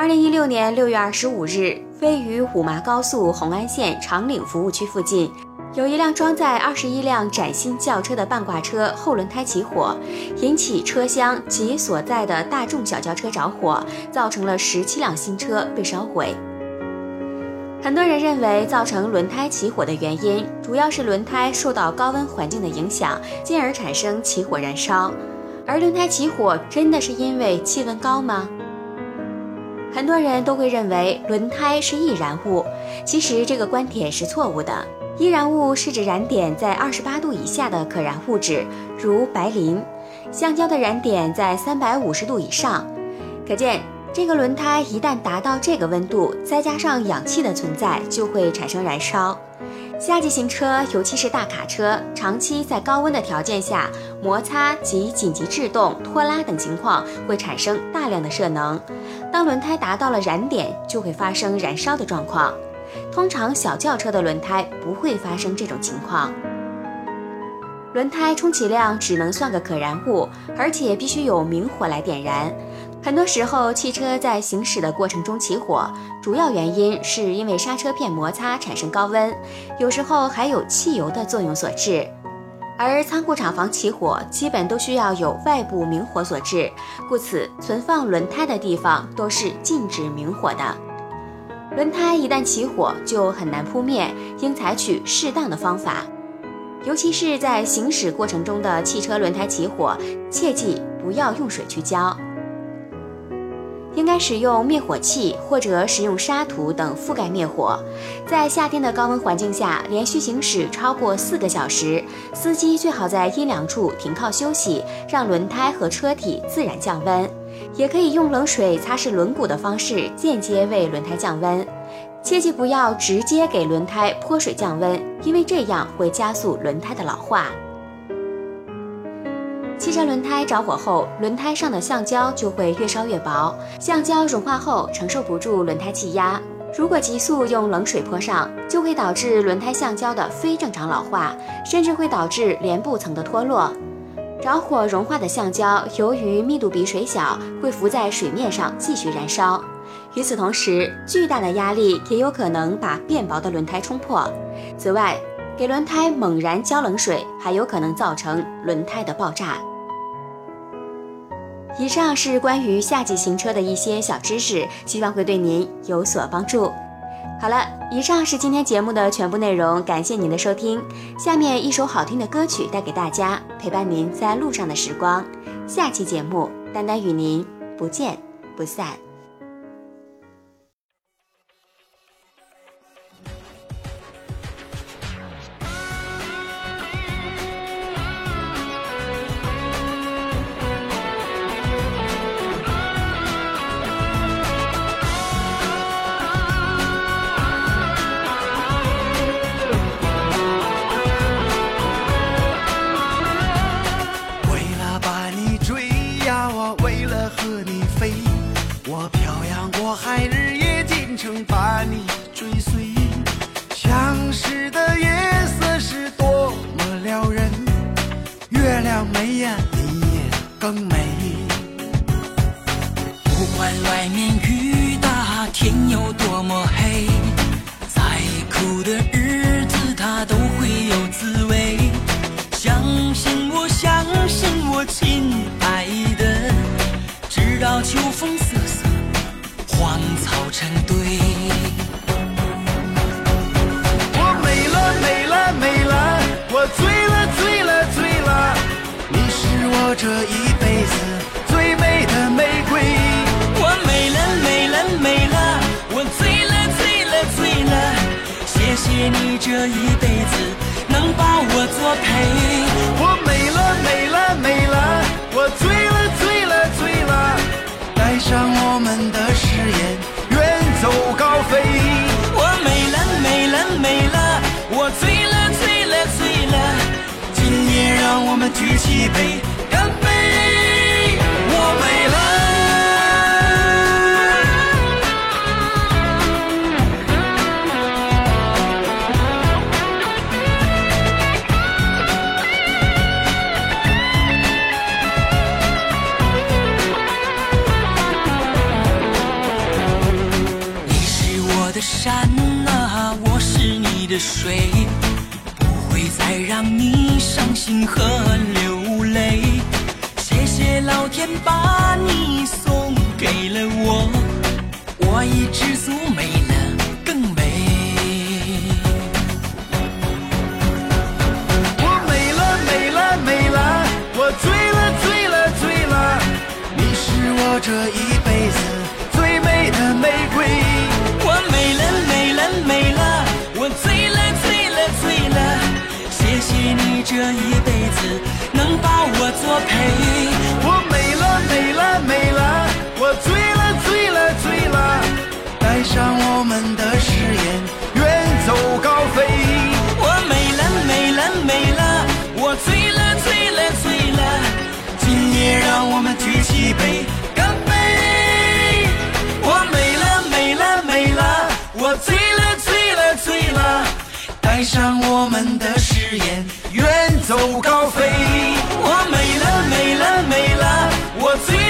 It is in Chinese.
二零一六年六月二十五日，位于五麻高速红安县长岭服务区附近，有一辆装载二十一辆崭新轿车的半挂车后轮胎起火，引起车厢及所在的大众小轿车着火，造成了十七辆新车被烧毁。很多人认为，造成轮胎起火的原因主要是轮胎受到高温环境的影响，进而产生起火燃烧。而轮胎起火真的是因为气温高吗？很多人都会认为轮胎是易燃物，其实这个观点是错误的。易燃物是指燃点在二十八度以下的可燃物质，如白磷；橡胶的燃点在三百五十度以上。可见。这个轮胎一旦达到这个温度，再加上氧气的存在，就会产生燃烧。夏季行车，尤其是大卡车，长期在高温的条件下，摩擦及紧急制动、拖拉等情况会产生大量的热能。当轮胎达到了燃点，就会发生燃烧的状况。通常小轿车的轮胎不会发生这种情况。轮胎充其量只能算个可燃物，而且必须有明火来点燃。很多时候，汽车在行驶的过程中起火，主要原因是因为刹车片摩擦产生高温，有时候还有汽油的作用所致。而仓库厂房起火，基本都需要有外部明火所致，故此存放轮胎的地方都是禁止明火的。轮胎一旦起火，就很难扑灭，应采取适当的方法。尤其是在行驶过程中的汽车轮胎起火，切记不要用水去浇。应该使用灭火器或者使用沙土等覆盖灭火。在夏天的高温环境下，连续行驶超过四个小时，司机最好在阴凉处停靠休息，让轮胎和车体自然降温。也可以用冷水擦拭轮毂的方式间接为轮胎降温。切记不要直接给轮胎泼水降温，因为这样会加速轮胎的老化。汽车轮胎着火后，轮胎上的橡胶就会越烧越薄，橡胶融化后承受不住轮胎气压。如果急速用冷水泼上，就会导致轮胎橡胶的非正常老化，甚至会导致帘布层的脱落。着火融化的橡胶，由于密度比水小，会浮在水面上继续燃烧。与此同时，巨大的压力也有可能把变薄的轮胎冲破。此外，给轮胎猛然浇冷水，还有可能造成轮胎的爆炸。以上是关于夏季行车的一些小知识，希望会对您有所帮助。好了，以上是今天节目的全部内容，感谢您的收听。下面一首好听的歌曲带给大家，陪伴您在路上的时光。下期节目，丹丹与您不见不散。还日夜兼程把你追随相识的夜色是多么撩人月亮美呀你也更美。不管外面雨大天有多么黑再苦的日子它都会有滋味。相信我相信我亲爱的直到秋风成堆。我美了美了美了，我醉了醉了醉了，你是我这一辈子最美的玫瑰。我美了美了美了，我醉了醉了醉了，谢谢你这一辈子能把我作陪。我美举起杯，干杯！我美了。你是我的山啊，我是你的水，不会再让你伤心和泪。老天把你送给了我，我已知足美了更美。我美了美了美了，我醉了醉了醉了，你是我这一辈子最美的玫瑰。我美了美了美了，我醉了醉了醉了，谢谢你这一辈子能把我作陪。带上我们的誓言，远走高飞。我美了美了美了，我最